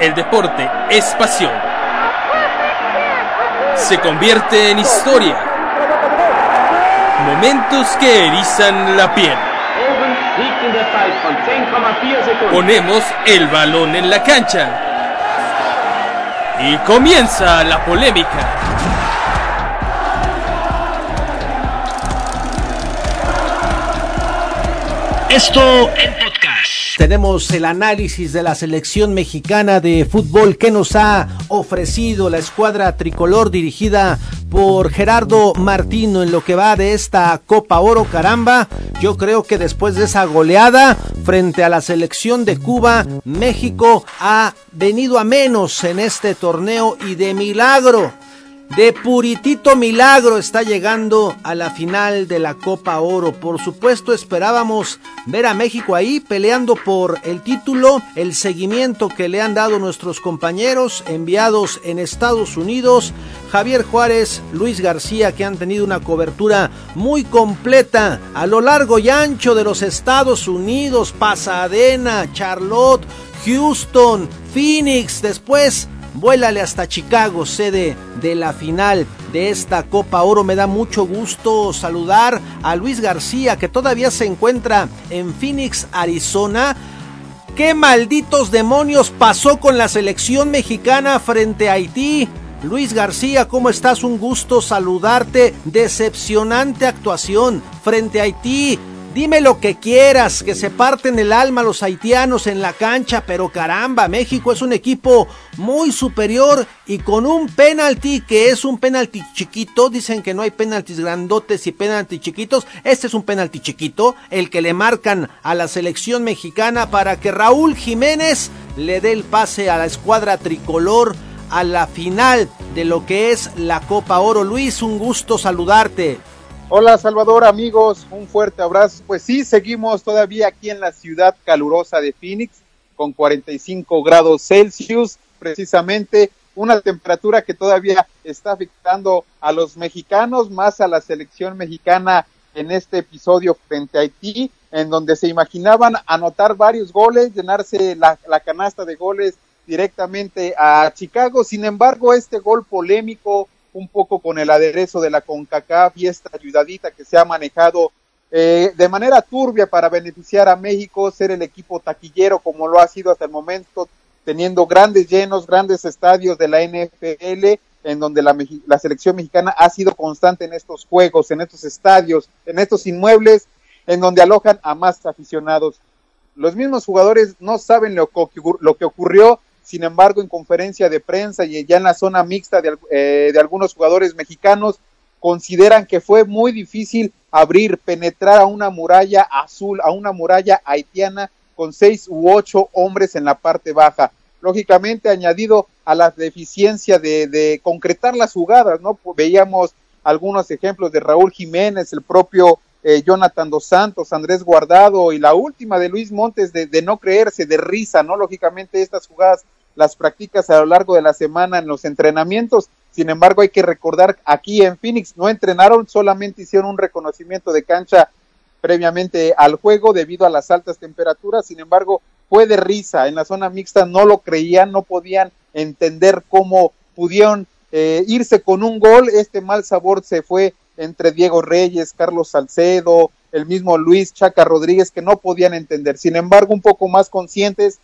El deporte es pasión. Se convierte en historia. Momentos que erizan la piel. Ponemos el balón en la cancha. Y comienza la polémica. Esto en. Tenemos el análisis de la selección mexicana de fútbol que nos ha ofrecido la escuadra tricolor dirigida por Gerardo Martino en lo que va de esta Copa Oro, caramba. Yo creo que después de esa goleada frente a la selección de Cuba, México ha venido a menos en este torneo y de milagro de puritito milagro está llegando a la final de la Copa Oro. Por supuesto esperábamos ver a México ahí peleando por el título, el seguimiento que le han dado nuestros compañeros enviados en Estados Unidos, Javier Juárez, Luis García, que han tenido una cobertura muy completa a lo largo y ancho de los Estados Unidos, Pasadena, Charlotte, Houston, Phoenix, después Vuélale hasta Chicago, sede de la final de esta Copa Oro. Me da mucho gusto saludar a Luis García, que todavía se encuentra en Phoenix, Arizona. ¿Qué malditos demonios pasó con la selección mexicana frente a Haití? Luis García, ¿cómo estás? Un gusto saludarte. Decepcionante actuación frente a Haití. Dime lo que quieras, que se parten el alma los haitianos en la cancha, pero caramba, México es un equipo muy superior y con un penalti que es un penalti chiquito, dicen que no hay penaltis grandotes y penaltis chiquitos, este es un penalti chiquito, el que le marcan a la selección mexicana para que Raúl Jiménez le dé el pase a la escuadra tricolor a la final de lo que es la Copa Oro. Luis, un gusto saludarte. Hola Salvador, amigos, un fuerte abrazo. Pues sí, seguimos todavía aquí en la ciudad calurosa de Phoenix con 45 grados Celsius, precisamente una temperatura que todavía está afectando a los mexicanos, más a la selección mexicana en este episodio frente a Haití, en donde se imaginaban anotar varios goles, llenarse la, la canasta de goles directamente a Chicago. Sin embargo, este gol polémico un poco con el aderezo de la CONCACAF y esta ayudadita que se ha manejado eh, de manera turbia para beneficiar a México, ser el equipo taquillero como lo ha sido hasta el momento, teniendo grandes llenos, grandes estadios de la NFL, en donde la, la selección mexicana ha sido constante en estos juegos, en estos estadios, en estos inmuebles, en donde alojan a más aficionados. Los mismos jugadores no saben lo, lo que ocurrió sin embargo, en conferencia de prensa y ya en la zona mixta de, eh, de algunos jugadores mexicanos, consideran que fue muy difícil abrir, penetrar a una muralla azul, a una muralla haitiana con seis u ocho hombres en la parte baja. Lógicamente, añadido a la deficiencia de, concretar las jugadas, ¿no? Veíamos algunos ejemplos de Raúl Jiménez, el propio eh, Jonathan Dos Santos, Andrés Guardado y la última de Luis Montes de, de, no creerse, de risa, ¿no? Lógicamente estas jugadas las practicas a lo largo de la semana en los entrenamientos. Sin embargo, hay que recordar aquí en Phoenix no entrenaron, solamente hicieron un reconocimiento de cancha previamente al juego debido a las altas temperaturas. Sin embargo, fue de risa. En la zona mixta no lo creían, no podían entender cómo pudieron eh, irse con un gol. Este mal sabor se fue entre Diego Reyes, Carlos Salcedo, el mismo Luis Chaca Rodríguez, que no podían entender. Sin embargo, un poco más conscientes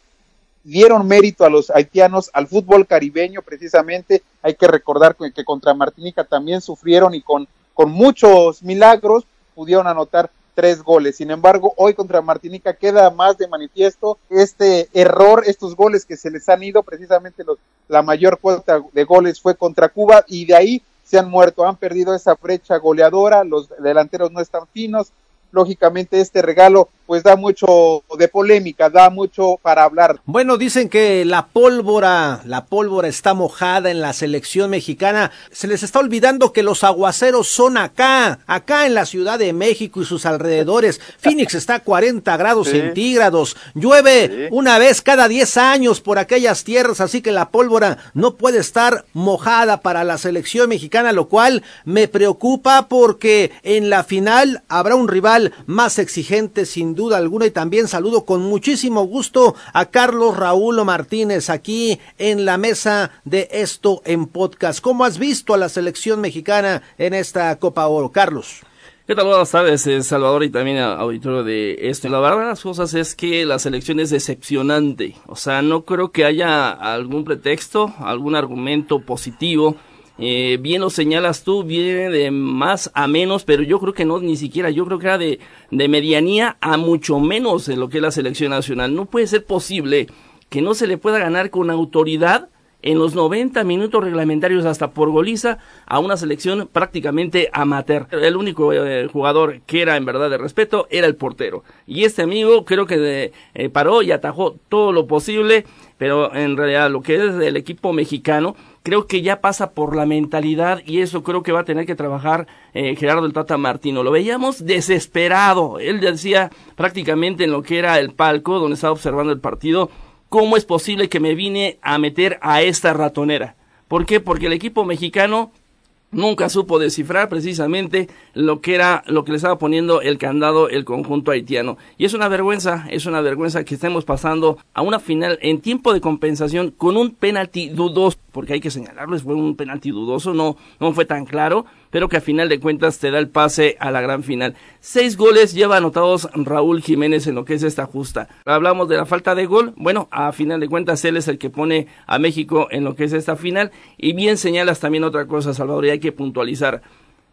dieron mérito a los haitianos, al fútbol caribeño precisamente. Hay que recordar que contra Martinica también sufrieron y con, con muchos milagros pudieron anotar tres goles. Sin embargo, hoy contra Martinica queda más de manifiesto este error, estos goles que se les han ido, precisamente los, la mayor cuota de goles fue contra Cuba y de ahí se han muerto, han perdido esa brecha goleadora, los delanteros no están finos, lógicamente este regalo pues da mucho de polémica, da mucho para hablar. Bueno, dicen que la pólvora, la pólvora está mojada en la selección mexicana. Se les está olvidando que los aguaceros son acá, acá en la Ciudad de México y sus alrededores. Phoenix está a 40 grados centígrados. Llueve una vez cada 10 años por aquellas tierras, así que la pólvora no puede estar mojada para la selección mexicana, lo cual me preocupa porque en la final habrá un rival más exigente sin duda alguna y también saludo con muchísimo gusto a Carlos Raúl Martínez aquí en la mesa de esto en podcast. ¿Cómo has visto a la selección mexicana en esta Copa Oro, Carlos? ¿Qué tal? Buenas tardes, eh, Salvador, y también auditorio de esto. La verdad de las cosas es que la selección es decepcionante. O sea, no creo que haya algún pretexto, algún argumento positivo. Eh, bien lo señalas tú, viene de más a menos, pero yo creo que no, ni siquiera, yo creo que era de, de medianía a mucho menos en lo que es la selección nacional. No puede ser posible que no se le pueda ganar con autoridad en los 90 minutos reglamentarios hasta por goliza a una selección prácticamente amateur. El único eh, jugador que era en verdad de respeto era el portero. Y este amigo creo que eh, paró y atajó todo lo posible, pero en realidad lo que es el equipo mexicano creo que ya pasa por la mentalidad y eso creo que va a tener que trabajar eh, Gerardo el Tata Martino. Lo veíamos desesperado. Él decía prácticamente en lo que era el palco donde estaba observando el partido ¿cómo es posible que me vine a meter a esta ratonera? ¿Por qué? Porque el equipo mexicano nunca supo descifrar precisamente lo que era lo que le estaba poniendo el candado el conjunto haitiano y es una vergüenza es una vergüenza que estemos pasando a una final en tiempo de compensación con un penalti dudoso porque hay que señalarles fue un penalti dudoso no no fue tan claro pero que a final de cuentas te da el pase a la gran final. Seis goles lleva anotados Raúl Jiménez en lo que es esta justa. Hablamos de la falta de gol, bueno, a final de cuentas él es el que pone a México en lo que es esta final. Y bien señalas también otra cosa, Salvador, y hay que puntualizar.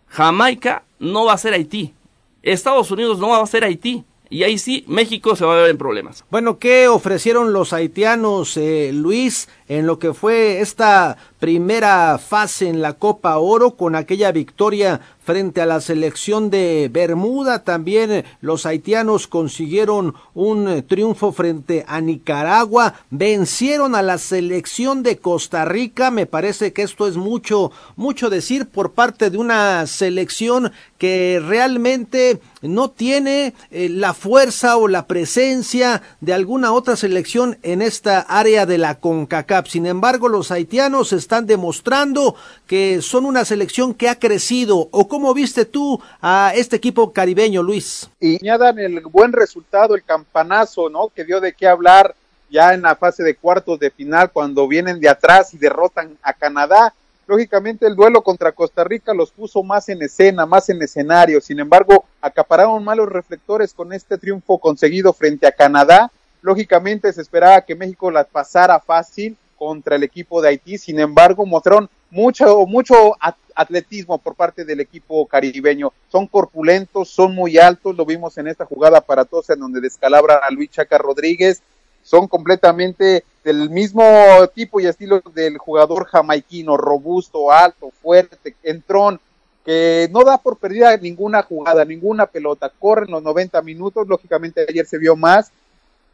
Jamaica no va a ser Haití. Estados Unidos no va a ser Haití y ahí sí México se va a ver en problemas. Bueno, ¿qué ofrecieron los haitianos, eh, Luis, en lo que fue esta primera fase en la Copa Oro con aquella victoria frente a la selección de Bermuda. También los haitianos consiguieron un triunfo frente a Nicaragua. Vencieron a la selección de Costa Rica. Me parece que esto es mucho, mucho decir por parte de una selección que realmente no tiene eh, la fuerza o la presencia de alguna otra selección en esta área de la CONCACAF. Sin embargo, los haitianos están demostrando que son una selección que ha crecido. ¿O cómo viste tú a este equipo caribeño, Luis? Y añadan el buen resultado, el campanazo, ¿no? Que dio de qué hablar ya en la fase de cuartos de final cuando vienen de atrás y derrotan a Canadá. Lógicamente el duelo contra Costa Rica los puso más en escena, más en escenario. Sin embargo, acapararon malos reflectores con este triunfo conseguido frente a Canadá. Lógicamente se esperaba que México la pasara fácil contra el equipo de Haití. Sin embargo, mostraron mucho, mucho atletismo por parte del equipo caribeño. Son corpulentos, son muy altos, lo vimos en esta jugada para todos en donde descalabra a Luis Chaca Rodríguez. Son completamente del mismo tipo y estilo del jugador jamaiquino, robusto, alto, fuerte, entrón, que no da por perdida ninguna jugada, ninguna pelota, corren los 90 minutos, lógicamente ayer se vio más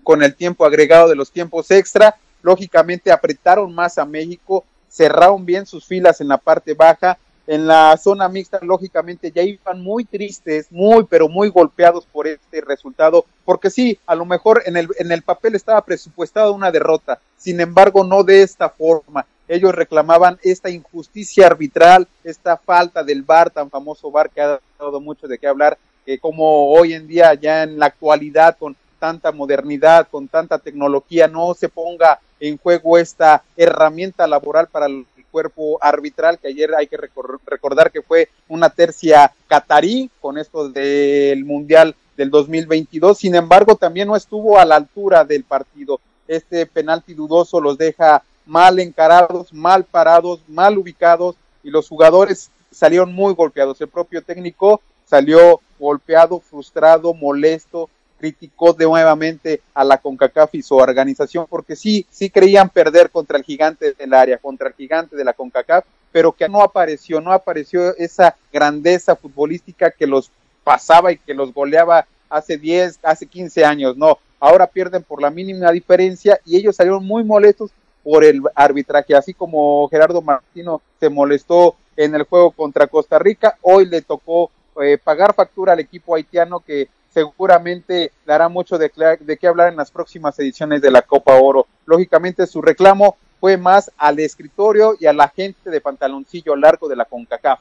con el tiempo agregado de los tiempos extra, lógicamente apretaron más a México, cerraron bien sus filas en la parte baja, en la zona mixta, lógicamente ya iban muy tristes, muy, pero muy golpeados por este resultado, porque sí, a lo mejor en el, en el papel estaba presupuestada una derrota, sin embargo, no de esta forma. Ellos reclamaban esta injusticia arbitral, esta falta del VAR, tan famoso VAR que ha dado mucho de qué hablar, que como hoy en día, ya en la actualidad, con tanta modernidad, con tanta tecnología, no se ponga en juego esta herramienta laboral para el cuerpo arbitral, que ayer hay que recordar que fue una tercia catarí con esto del Mundial del 2022. Sin embargo, también no estuvo a la altura del partido. Este penalti dudoso los deja mal encarados, mal parados, mal ubicados y los jugadores salieron muy golpeados. El propio técnico salió golpeado, frustrado, molesto, criticó de nuevamente a la CONCACAF y su organización porque sí, sí creían perder contra el gigante del área, contra el gigante de la CONCACAF, pero que no apareció, no apareció esa grandeza futbolística que los pasaba y que los goleaba hace 10, hace 15 años, no, ahora pierden por la mínima diferencia y ellos salieron muy molestos por el arbitraje, así como Gerardo Martino se molestó en el juego contra Costa Rica, hoy le tocó eh, pagar factura al equipo haitiano que seguramente dará mucho de, de qué hablar en las próximas ediciones de la Copa Oro. Lógicamente su reclamo fue más al escritorio y a la gente de pantaloncillo largo de la CONCACAF.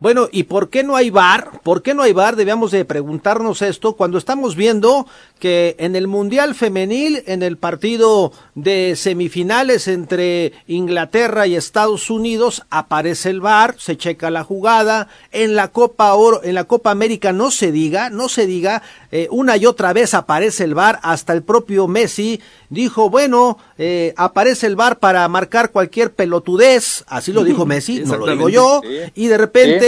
Bueno, ¿y por qué no hay bar? ¿Por qué no hay bar? Debíamos de preguntarnos esto cuando estamos viendo que en el Mundial Femenil, en el partido de semifinales entre Inglaterra y Estados Unidos, aparece el bar, se checa la jugada, en la Copa Oro, en la Copa América no se diga, no se diga, eh, una y otra vez aparece el bar, hasta el propio Messi dijo, bueno, eh, aparece el bar para marcar cualquier pelotudez, así lo dijo Messi, no lo digo yo, y de repente, eh,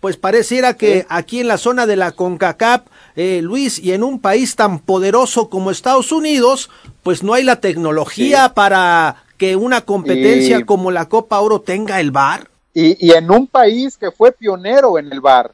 pues pareciera que aquí en la zona de la CONCACAF, eh, Luis, y en un país tan poderoso como Estados Unidos, pues no hay la tecnología para que una competencia como la Copa Oro tenga el bar. Y, y en un país que fue pionero en el bar,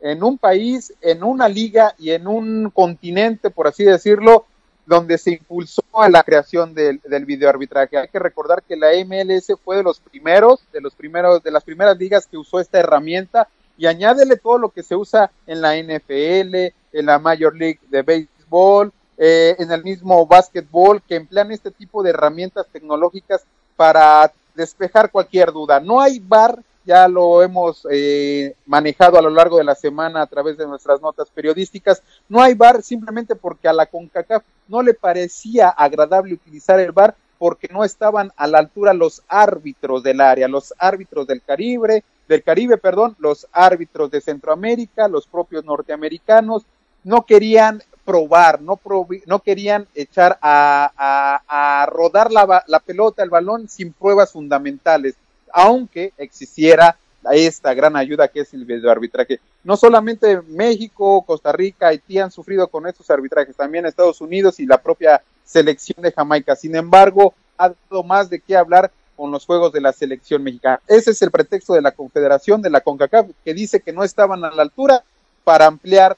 en un país, en una liga y en un continente, por así decirlo, donde se impulsó a la creación del, del videoarbitraje. Hay que recordar que la MLS fue de los primeros, de los primeros, de las primeras ligas que usó esta herramienta y añádele todo lo que se usa en la NFL, en la Major League de Béisbol, eh, en el mismo básquetbol, que emplean este tipo de herramientas tecnológicas para despejar cualquier duda. No hay bar ya lo hemos eh, manejado a lo largo de la semana a través de nuestras notas periodísticas. No hay bar simplemente porque a la CONCACAF no le parecía agradable utilizar el bar porque no estaban a la altura los árbitros del área, los árbitros del Caribe, del Caribe, perdón, los árbitros de Centroamérica, los propios norteamericanos, no querían probar, no, no querían echar a, a, rodar la, la pelota, el balón, sin pruebas fundamentales aunque existiera esta gran ayuda que es el videoarbitraje. No solamente México, Costa Rica, Haití han sufrido con estos arbitrajes, también Estados Unidos y la propia selección de Jamaica. Sin embargo, ha dado más de qué hablar con los juegos de la selección mexicana. Ese es el pretexto de la Confederación, de la CONCACAF, que dice que no estaban a la altura para ampliar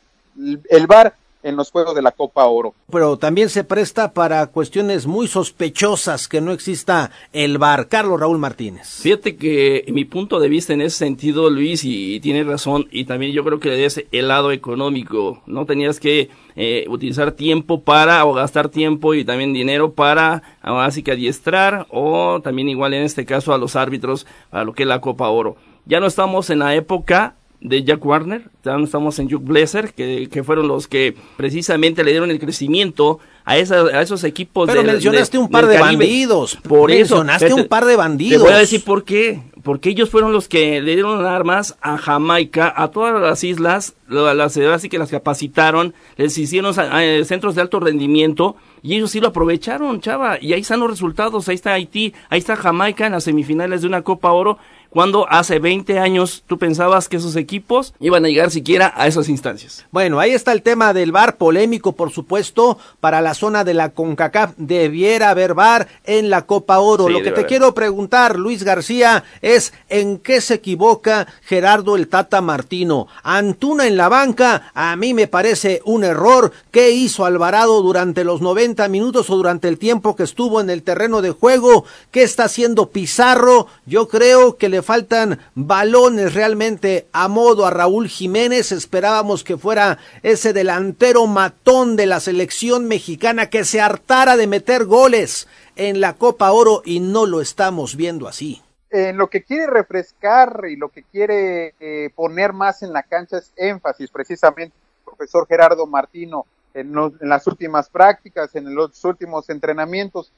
el VAR en los Juegos de la Copa Oro. Pero también se presta para cuestiones muy sospechosas que no exista el VAR. Carlos Raúl Martínez. Fíjate que mi punto de vista en ese sentido, Luis, y, tiene razón, y también yo creo que es el lado económico. No tenías que eh, utilizar tiempo para, o gastar tiempo y también dinero para, así que adiestrar, o también igual en este caso a los árbitros, a lo que es la Copa Oro. Ya no estamos en la época de Jack Warner, estamos en Juke Blazer, que, que, fueron los que precisamente le dieron el crecimiento a, esa, a esos equipos. Pero mencionaste un par de bandidos. Por mencionaste un par de bandidos. Te voy a decir por qué. Porque ellos fueron los que le dieron armas a Jamaica, a todas las islas, las así que las capacitaron, les hicieron eh, centros de alto rendimiento y ellos sí lo aprovecharon, chava. Y ahí están los resultados. Ahí está Haití, ahí está Jamaica en las semifinales de una Copa Oro cuando hace 20 años tú pensabas que esos equipos iban a llegar siquiera a esas instancias. Bueno, ahí está el tema del VAR, polémico por supuesto, para la zona de la CONCACAF, debiera haber VAR en la Copa Oro. Lo que te quiero preguntar, Luis García, es en qué se equivoca Gerardo el Tata Martino. Antuna en la banca, a mí me parece un error. ¿Qué hizo Alvarado durante los 90 minutos o durante el tiempo que estuvo en el terreno de juego? ¿Qué está haciendo Pizarro? Yo creo que le faltan balones realmente a modo a Raúl Jiménez. Esperábamos que fuera ese delantero matón de la selección mexicana que se hartara de meter goles en la Copa Oro y no lo estamos viendo así. En lo que quiere refrescar y lo que quiere eh, poner más en la cancha es énfasis precisamente profesor Gerardo Martino en las últimas prácticas, en los últimos entrenamientos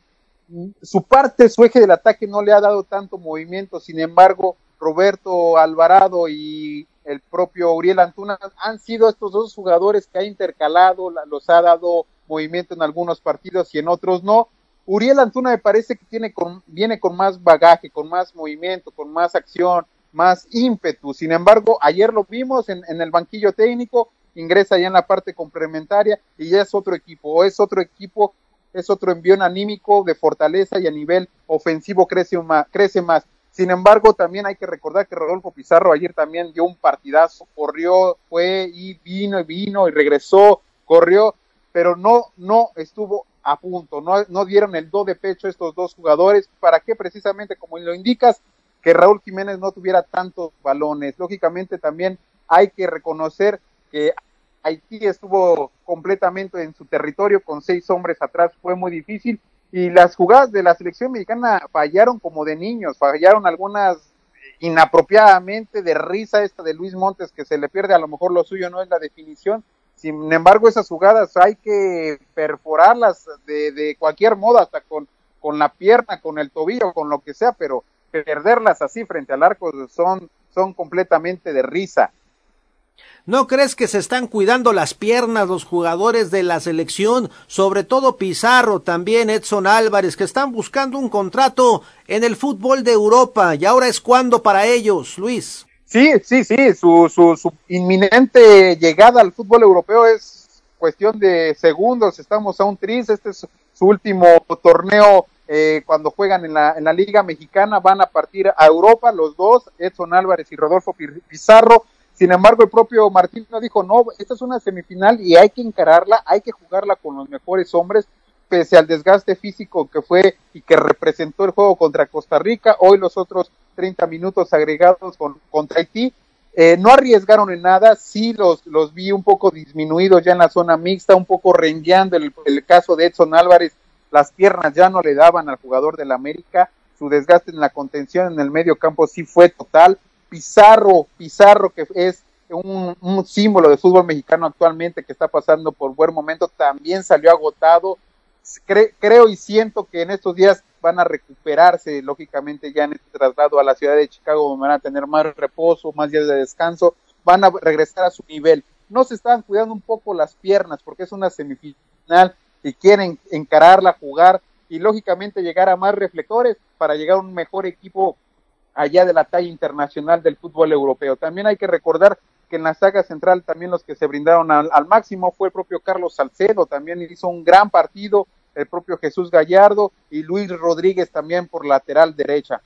su parte, su eje del ataque no le ha dado tanto movimiento, sin embargo, Roberto Alvarado y el propio Uriel Antuna han sido estos dos jugadores que ha intercalado, los ha dado movimiento en algunos partidos y en otros no. Uriel Antuna me parece que tiene con, viene con más bagaje, con más movimiento, con más acción, más ímpetu. Sin embargo, ayer lo vimos en, en el banquillo técnico, ingresa ya en la parte complementaria y ya es otro equipo, o es otro equipo es otro envío anímico de fortaleza y a nivel ofensivo crece más, crece más. Sin embargo, también hay que recordar que Rodolfo Pizarro ayer también dio un partidazo, corrió, fue y vino y vino y regresó, corrió, pero no, no estuvo a punto, no, no dieron el do de pecho estos dos jugadores. ¿Para qué? Precisamente como lo indicas, que Raúl Jiménez no tuviera tantos balones. Lógicamente también hay que reconocer que Haití estuvo completamente en su territorio con seis hombres atrás, fue muy difícil y las jugadas de la selección mexicana fallaron como de niños, fallaron algunas inapropiadamente de risa esta de Luis Montes que se le pierde, a lo mejor lo suyo no es la definición, sin embargo esas jugadas hay que perforarlas de, de cualquier modo, hasta con, con la pierna, con el tobillo, con lo que sea, pero perderlas así frente al arco son, son completamente de risa. ¿No crees que se están cuidando las piernas los jugadores de la selección, sobre todo Pizarro, también Edson Álvarez, que están buscando un contrato en el fútbol de Europa. Y ahora es cuando para ellos, Luis? Sí, sí, sí, su, su, su inminente llegada al fútbol europeo es cuestión de segundos, estamos a un tris, este es su último torneo eh, cuando juegan en la, en la Liga Mexicana, van a partir a Europa los dos, Edson Álvarez y Rodolfo Pizarro, sin embargo, el propio Martino dijo, no, esta es una semifinal y hay que encararla, hay que jugarla con los mejores hombres, pese al desgaste físico que fue y que representó el juego contra Costa Rica, hoy los otros 30 minutos agregados con, contra Haití, eh, no arriesgaron en nada, sí los, los vi un poco disminuidos ya en la zona mixta, un poco rengueando el, caso de Edson Álvarez, las piernas ya no le daban al jugador del América, su desgaste en la contención en el medio campo sí fue total, Pizarro, Pizarro que es un, símbolo de fútbol mexicano actualmente que está pasando por buen momento, también salió agotado. creo y siento que en estos días van a recuperarse, lógicamente, ya en este traslado a la ciudad de Chicago, van a tener más reposo, más días de descanso, van a regresar a su nivel. No se están cuidando un poco las piernas porque es una semifinal y quieren encararla, jugar y lógicamente llegar a más reflectores para llegar a un mejor equipo allá de la talla internacional del fútbol europeo. También hay que recordar que en la saga central también los que se brindaron al, máximo fue el propio Carlos Salcedo, también hizo un gran partido, el propio Jesús Gallardo y Luis Rodríguez también por lateral derecha.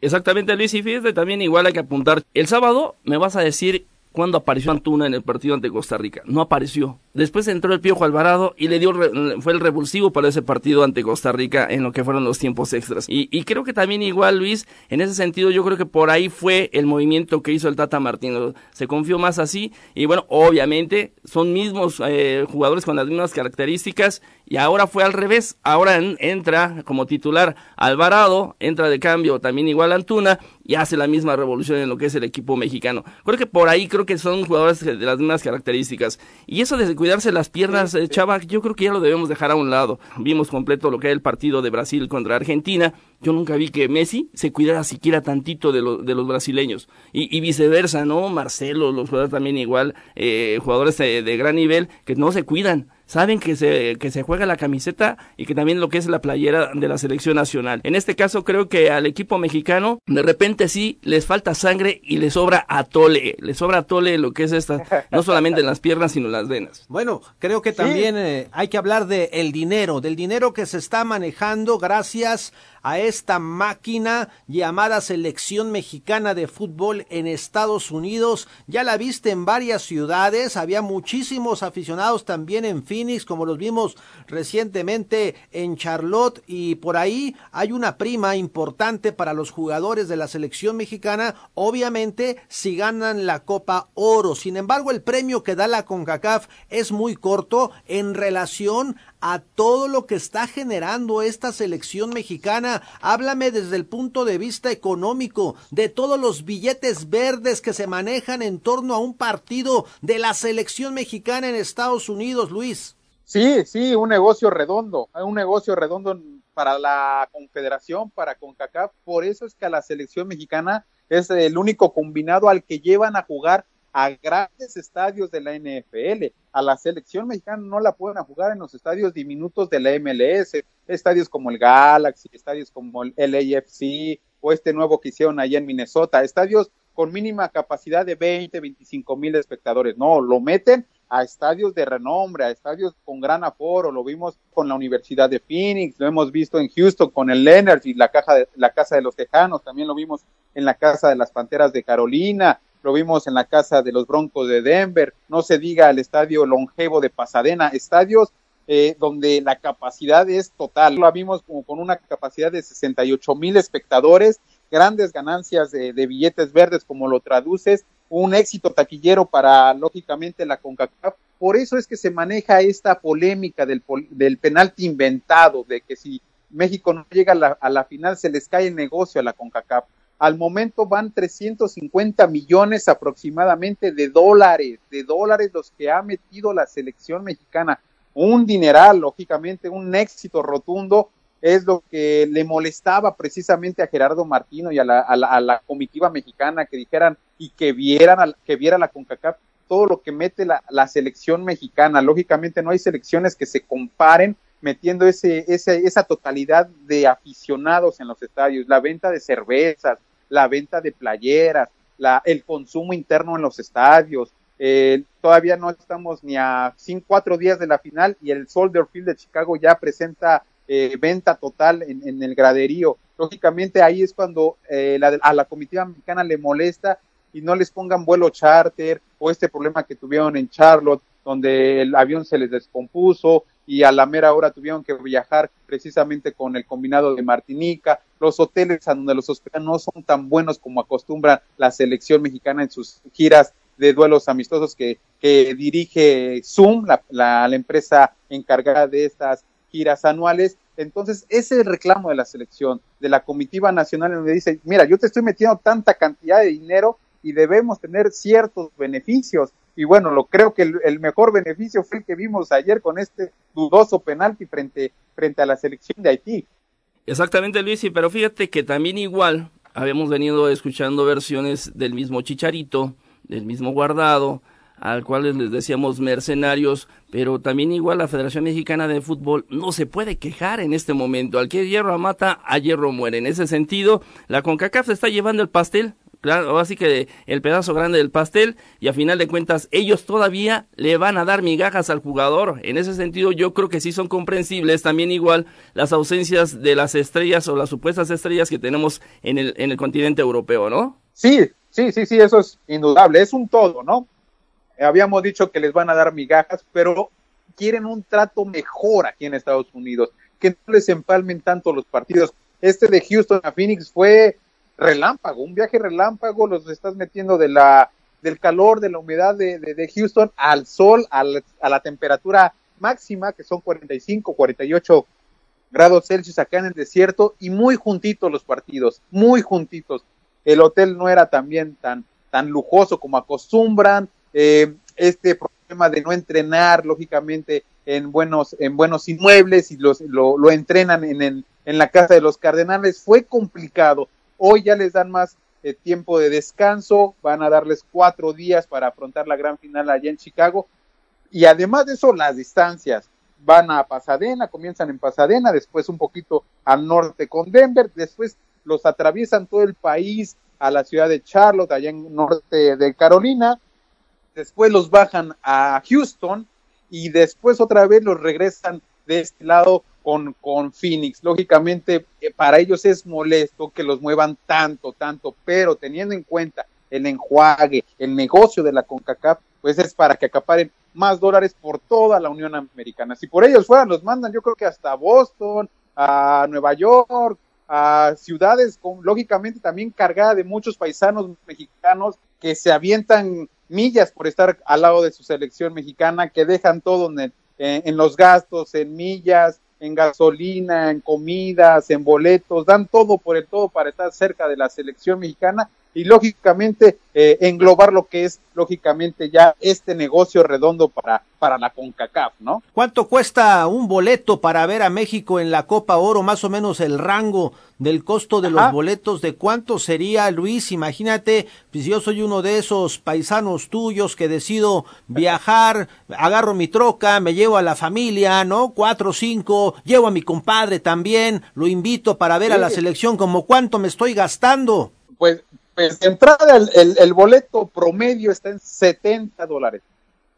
Exactamente, Luis, y fíjate, también igual hay que apuntar, el sábado me vas a decir cuándo apareció Antuna en el partido ante Costa Rica, no apareció, Después entró el Piojo Alvarado y le dio fue el revulsivo para ese partido ante Costa Rica en lo que fueron los tiempos extras. Y, creo que también igual Luis, en ese sentido yo creo que por ahí fue el movimiento que hizo el Tata Martino. Se confió más así y bueno, obviamente son mismos eh, jugadores con las mismas características y ahora fue al revés. Ahora entra como titular Alvarado, entra de cambio también igual Antuna y hace la misma revolución en lo que es el equipo mexicano. Creo que por ahí creo que son jugadores de las mismas características. Y eso desde cuidarse las piernas, eh, Chava, yo creo que ya lo debemos dejar a un lado. Vimos completo lo que era el partido de Brasil contra Argentina. Yo nunca vi que Messi se cuidara siquiera tantito de, de los brasileños. Y, viceversa, ¿no? Marcelo, los jugadores también igual, eh, jugadores de gran nivel que no se cuidan saben que se, que se juega la camiseta y que también lo que es la playera de la selección nacional. En este caso creo que al equipo mexicano de repente sí les falta sangre y les sobra atole, les sobra atole lo que es esta, no solamente en las piernas sino en las venas. Bueno, creo que también eh, hay que hablar de el dinero, del dinero que se está manejando gracias a esta máquina llamada selección mexicana de fútbol en Estados Unidos. Ya la viste en varias ciudades, había muchísimos aficionados también en Phoenix, como los vimos recientemente en Charlotte y por ahí hay una prima importante para los jugadores de la selección mexicana, obviamente si ganan la Copa Oro. Sin embargo, el premio que da la CONCACAF es muy corto en relación a todo lo que está generando esta selección mexicana. Háblame desde el punto de vista económico, de todos los billetes verdes que se manejan en torno a un partido de la selección mexicana en Estados Unidos, Luis. Sí, sí, un negocio redondo, un negocio redondo para la Confederación, para CONCACAF. Por eso es que a la selección mexicana es el único combinado al que llevan a jugar a grandes estadios de la NFL. A la selección mexicana no la pueden jugar en los estadios diminutos de la MLS, estadios como el Galaxy, estadios como el LAFC o este nuevo que hicieron allá en Minnesota, estadios con mínima capacidad de 20, 25 mil espectadores. No, lo meten a estadios de renombre, a estadios con gran aforo, lo vimos con la Universidad de Phoenix, lo hemos visto en Houston con el Leonard y la, caja de, la Casa de los Tejanos, también lo vimos en la Casa de las Panteras de Carolina, lo vimos en la casa de los Broncos de Denver, no se diga el estadio longevo de Pasadena, estadios eh, donde la capacidad es total. Lo vimos como con una capacidad de 68 mil espectadores, grandes ganancias de, billetes verdes, como lo traduces, un éxito taquillero para, lógicamente, la CONCACAF. Por eso es que se maneja esta polémica del, del penalti inventado, de que si México no llega a la, a la final se les cae el negocio a la CONCACAF Al momento van 350 millones aproximadamente de dólares, de dólares los que ha metido la selección mexicana. Un dineral, lógicamente, un éxito rotundo es lo que le molestaba precisamente a Gerardo Martino y a la, a la, a comitiva mexicana que dijeran y que vieran, que viera la CONCACAF todo lo que mete la, la, selección mexicana. Lógicamente no hay selecciones que se comparen metiendo ese, ese, esa totalidad de aficionados en los estadios, la venta de cervezas, la venta de playeras, la, el consumo interno en los estadios. Todavía no estamos ni a cinco, cuatro días de la final y el Soldier Field de Chicago ya presenta eh, venta total en, en, el graderío. Lógicamente ahí es cuando eh, la, a la comitiva mexicana le molesta y no les pongan vuelo charter o este problema que tuvieron en Charlotte, donde el avión se les descompuso y a la mera hora tuvieron que viajar precisamente con el combinado de Martinica. Los hoteles a donde los hospedan no son tan buenos como acostumbra la selección mexicana en sus giras de duelos amistosos que, que dirige Zoom, la, la, empresa encargada de estas giras anuales. Entonces, ese es el reclamo de la selección, de la comitiva nacional, donde dice, mira, yo te estoy metiendo tanta cantidad de dinero y debemos tener ciertos beneficios. Y bueno, lo creo que el, mejor beneficio fue el que vimos ayer con este dudoso penalti frente, frente a la selección de Haití. Exactamente, Luis, sí, pero fíjate que también igual habíamos venido escuchando versiones del mismo Chicharito, del mismo Guardado, al cual les decíamos mercenarios, pero también igual la Federación Mexicana de Fútbol no se puede quejar en este momento. Al que hierro mata, a hierro muere. En ese sentido, la CONCACAF se está llevando el pastel, claro, así que el pedazo grande del pastel y a final de cuentas ellos todavía le van a dar migajas al jugador. En ese sentido yo creo que sí son comprensibles también igual las ausencias de las estrellas o las supuestas estrellas que tenemos en el, en el continente europeo, ¿no? Sí, sí, sí, sí, eso es indudable, es un todo, ¿no? Habíamos dicho que les van a dar migajas, pero quieren un trato mejor aquí en Estados Unidos, que no les empalmen tanto los partidos. Este de Houston a Phoenix fue relámpago, un viaje relámpago, los estás metiendo de la, del calor, de la humedad de, de, Houston al sol, al, a la temperatura máxima, que son 45, 48 grados Celsius acá en el desierto, y muy juntitos los partidos, muy juntitos. El hotel no era también tan, tan lujoso como acostumbran, eh, este problema de no entrenar, lógicamente, en buenos, en buenos inmuebles y los, lo, lo entrenan en, en, en la casa de los cardenales, fue complicado Hoy ya les dan más eh, tiempo de descanso, van a darles cuatro días para afrontar la gran final allá en Chicago. Y además de eso, las distancias van a Pasadena, comienzan en Pasadena, después un poquito al norte con Denver, después los atraviesan todo el país a la ciudad de Charlotte, allá en norte de Carolina, después los bajan a Houston y después otra vez los regresan de este lado con, con Phoenix. Lógicamente, eh, para ellos es molesto que los muevan tanto, tanto, pero teniendo en cuenta el enjuague, el negocio de la CONCACAF, pues es para que acaparen más dólares por toda la Unión Americana. Si por ellos fueran, los mandan yo creo que hasta Boston, a Nueva York, a ciudades con, lógicamente también cargada de muchos paisanos mexicanos que se avientan millas por estar al lado de su selección mexicana, que dejan todo en, en los gastos, en millas, en gasolina, en comidas, en boletos, dan todo por el todo para estar cerca de la selección mexicana y lógicamente eh, englobar lo que es lógicamente ya este negocio redondo para, para la CONCACAF, ¿no? ¿Cuánto cuesta un boleto para ver a México en la Copa Oro? Más o menos el rango del costo de Ajá. los boletos, ¿de cuánto sería, Luis? Imagínate, pues yo soy uno de esos paisanos tuyos que decido viajar, agarro mi troca, me llevo a la familia, ¿no? Cuatro o cinco, llevo a mi compadre también, lo invito para ver sí. a la selección, como cuánto me estoy gastando. Pues pues de entrada el, el, el, boleto promedio está en 70 dólares.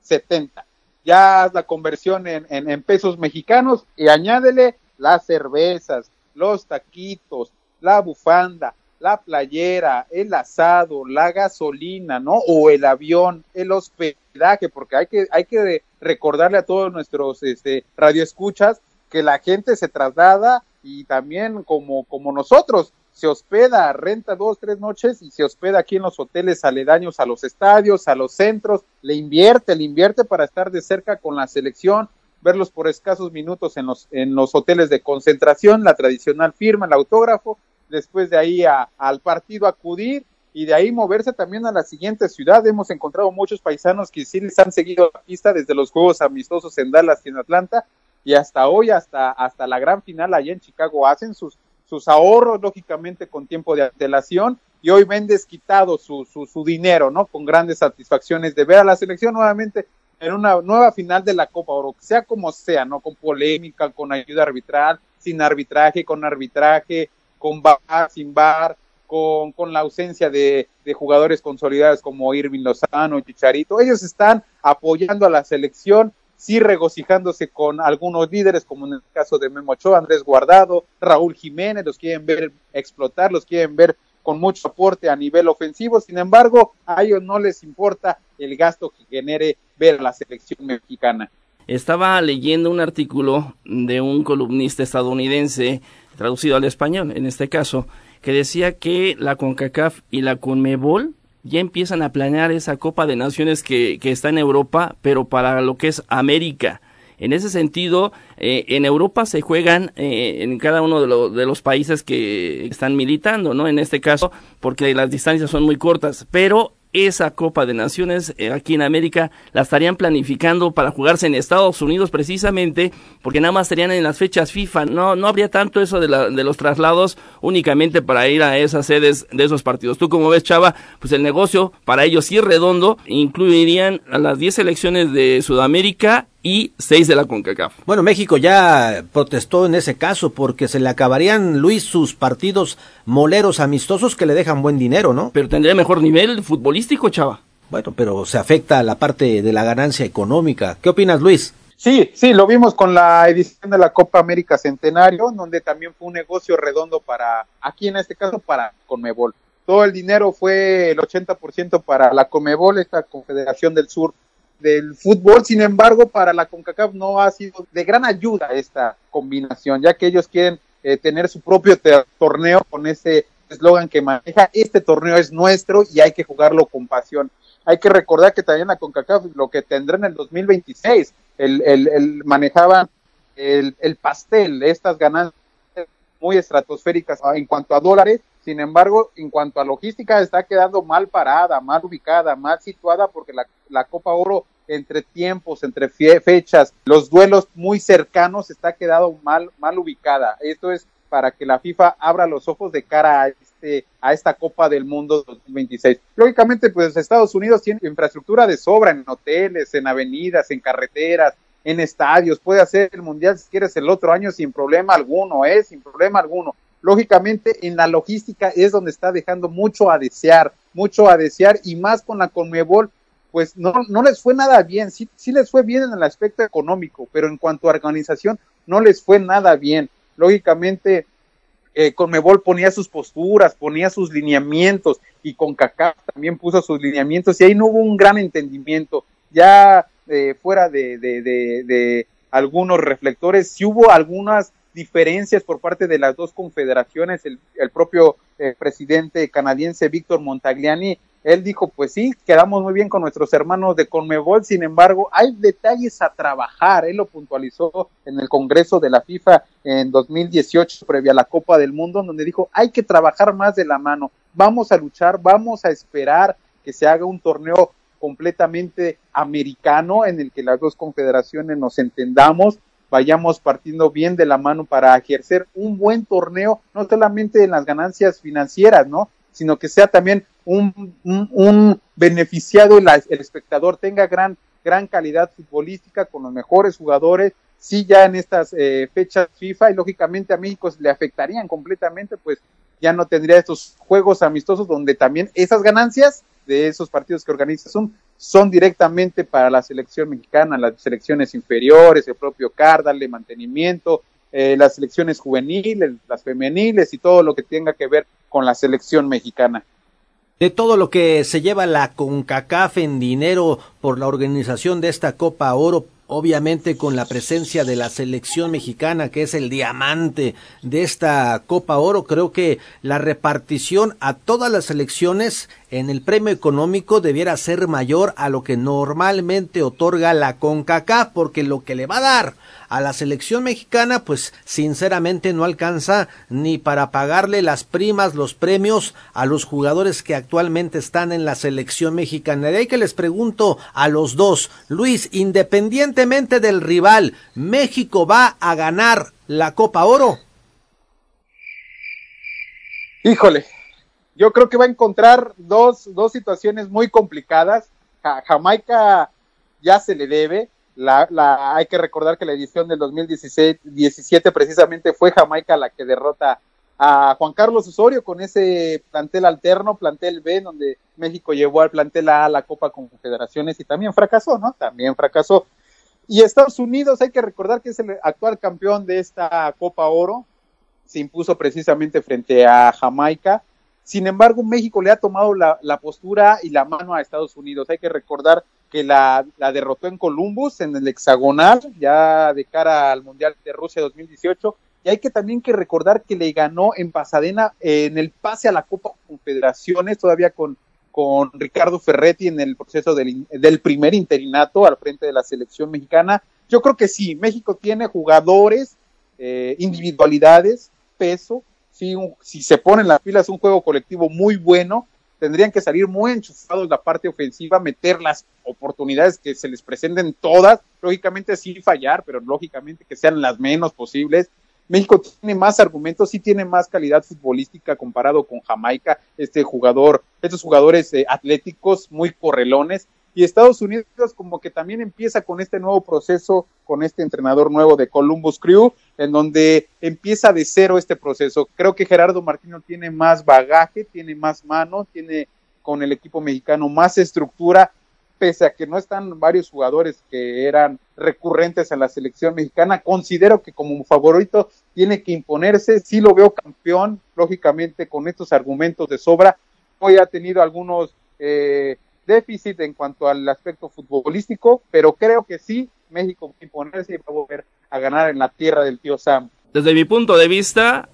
70. Ya haz la conversión en, en, en, pesos mexicanos y añádele las cervezas, los taquitos, la bufanda, la playera, el asado, la gasolina, ¿no? O el avión, el hospedaje, porque hay que, hay que recordarle a todos nuestros este, radioescuchas que la gente se traslada y también como, como nosotros, se hospeda, renta dos, tres noches y se hospeda aquí en los hoteles aledaños a los estadios, a los centros, le invierte, le invierte para estar de cerca con la selección, verlos por escasos minutos en los, en los hoteles de concentración, la tradicional firma, el autógrafo, después de ahí al partido acudir y de ahí moverse también a la siguiente ciudad. Hemos encontrado muchos paisanos que sí les han seguido la pista desde los Juegos Amistosos en Dallas y en Atlanta y hasta hoy, hasta, hasta la gran final allá en Chicago, hacen sus, sus ahorros, lógicamente, con tiempo de antelación y hoy ven desquitado su, su, su dinero, ¿no? Con grandes satisfacciones de ver a la selección nuevamente en una nueva final de la Copa Oro, sea como sea, ¿no? Con polémica, con ayuda arbitral, sin arbitraje, con arbitraje, con bar, sin bar, con, con la ausencia de, de, jugadores consolidados como Irving Lozano, Chicharito. Ellos están apoyando a la selección, sí regocijándose con algunos líderes, como en el caso de Memo Ochoa, Andrés Guardado, Raúl Jiménez, los quieren ver explotar, los quieren ver con mucho aporte a nivel ofensivo. Sin embargo, a ellos no les importa el gasto que genere ver la selección mexicana. Estaba leyendo un artículo de un columnista estadounidense, traducido al español en este caso, que decía que la CONCACAF y la CONMEBOL ya empiezan a planear esa Copa de Naciones que, que está en Europa, pero para lo que es América. En ese sentido, eh, en Europa se juegan eh, en cada uno de, de, los países que están militando, ¿no? En este caso, porque las distancias son muy cortas, pero esa Copa de Naciones eh, aquí en América la estarían planificando para jugarse en Estados Unidos precisamente porque nada más estarían en las fechas FIFA. No, no habría tanto eso de, la, de los traslados únicamente para ir a esas sedes de esos partidos. Tú como ves, Chava, pues el negocio para ellos sí es redondo. Incluirían a las 10 selecciones de Sudamérica y seis de la CONCACAF. Bueno, México ya protestó en ese caso porque se le acabarían, Luis, sus partidos moleros amistosos que le dejan buen dinero, ¿no? Pero tendría mejor nivel futbolístico, chava. Bueno, pero se afecta a la parte de la ganancia económica. ¿Qué opinas, Luis? Sí, sí, lo vimos con la edición de la Copa América Centenario, donde también fue un negocio redondo para, aquí en este caso, para Conmebol. Todo el dinero fue el 80% para la Conmebol, esta Confederación del Sur del fútbol. Sin embargo, para la CONCACAF no ha sido de gran ayuda esta combinación, ya que ellos quieren eh, tener su propio torneo con ese eslogan que maneja, este torneo es nuestro y hay que jugarlo con pasión. Hay que recordar que también la CONCACAF lo que tendrá en el 2026, el, el, el manejaban el, el pastel, estas ganancias muy estratosféricas en cuanto a dólares, sin embargo, en cuanto a logística, está quedando mal parada, mal ubicada, mal situada, porque la, la Copa Oro entre tiempos, entre fechas, los duelos muy cercanos está quedando mal, mal ubicada. Esto es para que la FIFA abra los ojos de cara a este, a esta Copa del Mundo 2026. Lógicamente, pues Estados Unidos tiene infraestructura de sobra en hoteles, en avenidas, en carreteras, en estadios, puede hacer el mundial si quieres el otro año sin problema alguno, ¿eh? sin problema alguno. Lógicamente en la logística es donde está dejando mucho a desear, mucho a desear y más con la Conmebol, pues no, no les fue nada bien, sí, sí les fue bien en el aspecto económico, pero en cuanto a organización no les fue nada bien. Lógicamente eh, Conmebol ponía sus posturas, ponía sus lineamientos y con CACAF también puso sus lineamientos y ahí no hubo un gran entendimiento. Ya eh, fuera de, algunos reflectores, si hubo algunas diferencias por parte de las dos confederaciones, el, el propio eh, presidente canadiense Víctor Montagliani, él dijo, pues sí, quedamos muy bien con nuestros hermanos de Conmebol, sin embargo, hay detalles a trabajar, él lo puntualizó en el Congreso de la FIFA en 2018, previa a la Copa del Mundo, donde dijo, hay que trabajar más de la mano, vamos a luchar, vamos a esperar que se haga un torneo completamente americano en el que las dos confederaciones nos entendamos, vayamos partiendo bien de la mano para ejercer un buen torneo, no solamente en las ganancias financieras, ¿no? sino que sea también un, beneficiado el, el espectador, tenga gran, gran calidad futbolística con los mejores jugadores, sí ya en estas eh, fechas FIFA y lógicamente a México le afectarían completamente, pues ya no tendría estos juegos amistosos donde también esas ganancias de esos partidos que organiza son, son directamente para la selección mexicana, las selecciones inferiores, el propio CAR, darle mantenimiento, eh, las selecciones juveniles, las femeniles y todo lo que tenga que ver con la selección mexicana. De todo lo que se lleva la CONCACAF en dinero por la organización de esta Copa Oro, obviamente con la presencia de la selección mexicana, que es el diamante de esta Copa Oro, creo que la repartición a todas las selecciones en el premio económico debiera ser mayor a lo que normalmente otorga la CONCACAF, porque lo que le va a dar a la selección mexicana, pues sinceramente no alcanza ni para pagarle las primas, los premios a los jugadores que actualmente están en la selección mexicana. De ahí que les pregunto a los dos, Luis, independientemente del rival, ¿México va a ganar la Copa Oro? Híjole, yo creo que va a encontrar dos, dos situaciones muy complicadas. Jamaica ya se le debe. La, hay que recordar que la edición del 2017 precisamente fue Jamaica la que derrota a Juan Carlos Osorio con ese plantel alterno, plantel B, donde México llevó al plantel A a la Copa Confederaciones y también fracasó, ¿no? También fracasó. Y Estados Unidos, hay que recordar que es el actual campeón de esta Copa Oro, se impuso precisamente frente a Jamaica sin embargo, México le ha tomado la, postura y la mano a Estados Unidos. Hay que recordar que la, derrotó en Columbus, en el hexagonal, ya de cara al Mundial de Rusia 2018. Y hay que también que recordar que le ganó en Pasadena en el pase a la Copa Confederaciones, todavía con, con Ricardo Ferretti en el proceso del, del primer interinato al frente de la selección mexicana. Yo creo que sí, México tiene jugadores, eh, individualidades, peso, si, se ponen las pilas un juego colectivo muy bueno, tendrían que salir muy enchufados la parte ofensiva, meter las oportunidades que se les presenten todas, lógicamente sí fallar, pero lógicamente que sean las menos posibles. México tiene más argumentos, sí tiene más calidad futbolística comparado con Jamaica, este jugador, estos jugadores eh, atléticos muy correlones, y Estados Unidos como que también empieza con este nuevo proceso, con este entrenador nuevo de Columbus Crew, en donde empieza de cero este proceso. Creo que Gerardo Martino tiene más bagaje, tiene más mano, tiene con el equipo mexicano más estructura, pese a que no están varios jugadores que eran recurrentes en la selección mexicana, considero que como favorito tiene que imponerse, sí lo veo campeón, lógicamente con estos argumentos de sobra, hoy ha tenido algunos eh, déficit en cuanto al aspecto futbolístico, pero creo que sí, México va a imponerse y va a volver a ganar en la tierra del tío Sam. Desde mi punto de vista,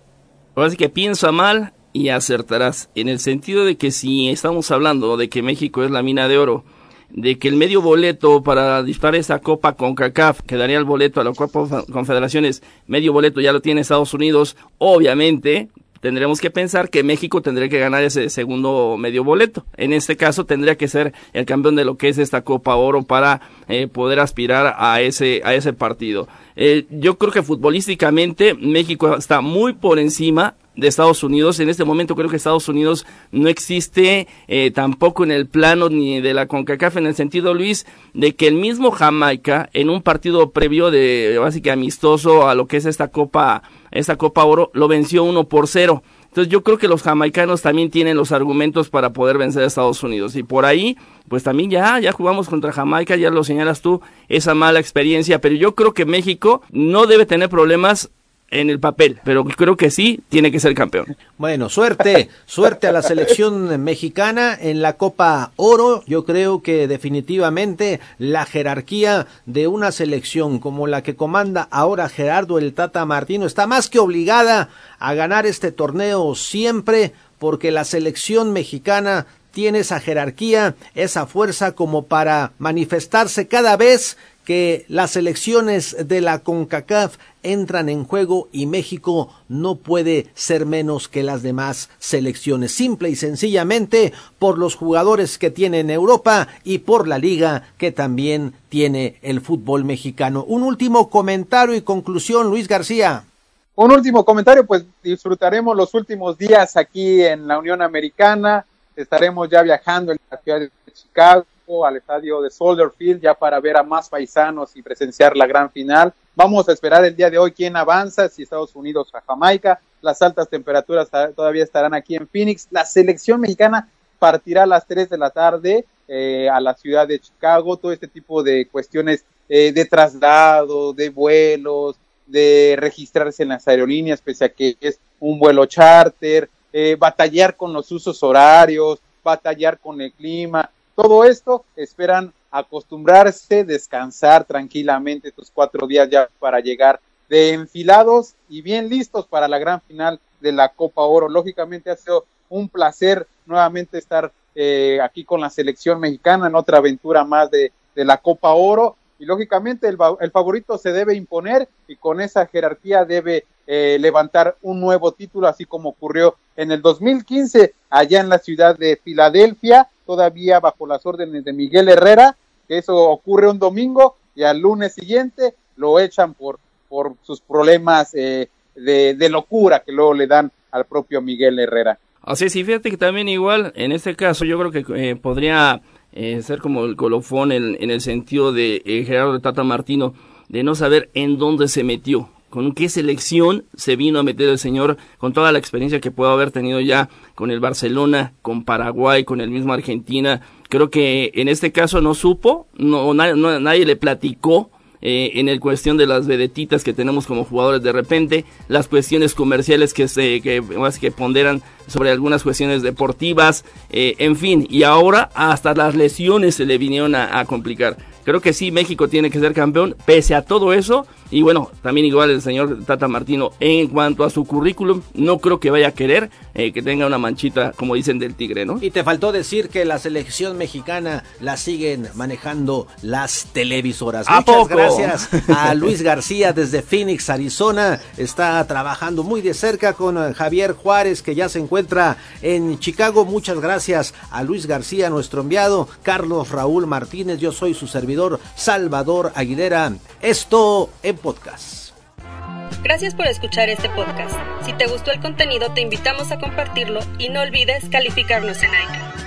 ahora que piensa mal y acertarás, en el sentido de que si estamos hablando de que México es la mina de oro, de que el medio boleto para disparar esa copa con CACAF, que daría el boleto a la Copa Confederaciones, medio boleto ya lo tiene Estados Unidos, obviamente tendremos que pensar que México tendría que ganar ese segundo medio boleto. En este caso tendría que ser el campeón de lo que es esta Copa Oro para eh, poder aspirar a ese, a ese partido. Eh, yo creo que futbolísticamente México está muy por encima de Estados Unidos. En este momento creo que Estados Unidos no existe eh, tampoco en el plano ni de la CONCACAF en el sentido, Luis, de que el mismo Jamaica en un partido previo de básicamente amistoso a lo que es esta Copa, esta Copa Oro, lo venció uno por cero. Entonces yo creo que los jamaicanos también tienen los argumentos para poder vencer a Estados Unidos. Y por ahí, pues también ya, ya jugamos contra Jamaica, ya lo señalas tú, esa mala experiencia. Pero yo creo que México no debe tener problemas en el papel, pero creo que sí tiene que ser campeón. Bueno, suerte, suerte a la selección mexicana en la Copa Oro. Yo creo que definitivamente la jerarquía de una selección como la que comanda ahora Gerardo el Tata Martino está más que obligada a ganar este torneo siempre porque la selección mexicana tiene esa jerarquía, esa fuerza como para manifestarse cada vez que las elecciones de la CONCACAF entran en juego y México no puede ser menos que las demás selecciones, simple y sencillamente por los jugadores que tiene en Europa y por la liga que también tiene el fútbol mexicano. Un último comentario y conclusión, Luis García. Un último comentario, pues disfrutaremos los últimos días aquí en la Unión Americana, estaremos ya viajando en la ciudad de Chicago al estadio de Soldier Field ya para ver a más paisanos y presenciar la gran final. Vamos a esperar el día de hoy quién avanza, si Estados Unidos o Jamaica. Las altas temperaturas todavía estarán aquí en Phoenix. La selección mexicana partirá a las 3 de la tarde eh, a la ciudad de Chicago. Todo este tipo de cuestiones eh, de traslado, de vuelos, de registrarse en las aerolíneas, pese a que es un vuelo charter, eh, batallar con los usos horarios, batallar con el clima. Todo esto esperan acostumbrarse, descansar tranquilamente estos cuatro días ya para llegar de enfilados y bien listos para la gran final de la Copa Oro. Lógicamente ha sido un placer nuevamente estar eh, aquí con la selección mexicana en otra aventura más de, la Copa Oro y lógicamente el, el favorito se debe imponer y con esa jerarquía debe eh, levantar un nuevo título, así como ocurrió en el 2015 allá en la ciudad de Filadelfia, todavía bajo las órdenes de Miguel Herrera, que eso ocurre un domingo y al lunes siguiente lo echan por, por sus problemas eh, de, locura que luego le dan al propio Miguel Herrera. Así sí, fíjate que también igual, en este caso yo creo que eh, podría eh, ser como el colofón en, en el sentido de eh, Gerardo Tata Martino, de no saber en dónde se metió, con qué selección se vino a meter el señor, con toda la experiencia que pudo haber tenido ya con el Barcelona, con Paraguay, con el mismo Argentina. Creo que en este caso no supo, no, no nadie le platicó eh, en el cuestión de las vedetitas que tenemos como jugadores de repente, las cuestiones comerciales que se que, que ponderan sobre algunas cuestiones deportivas, eh, en fin, y ahora hasta las lesiones se le vinieron a complicar. Creo que sí, México tiene que ser campeón, pese a todo eso. Y bueno, también igual el señor Tata Martino, en cuanto a su currículum, no creo que vaya a querer eh, que tenga una manchita, como dicen, del tigre, ¿no? Y te faltó decir que la selección mexicana la siguen manejando las televisoras. ¿A Muchas gracias a Luis García desde Phoenix, Arizona. Está trabajando muy de cerca con eh, Javier Juárez, que ya se encuentra en Chicago. Muchas gracias a Luis García, nuestro enviado, Carlos Raúl Martínez. Yo soy su servidor Salvador Aguilera. Esto en podcast. Gracias por escuchar este podcast. Si te gustó el contenido, te invitamos a compartirlo y no olvides calificarnos en iTunes.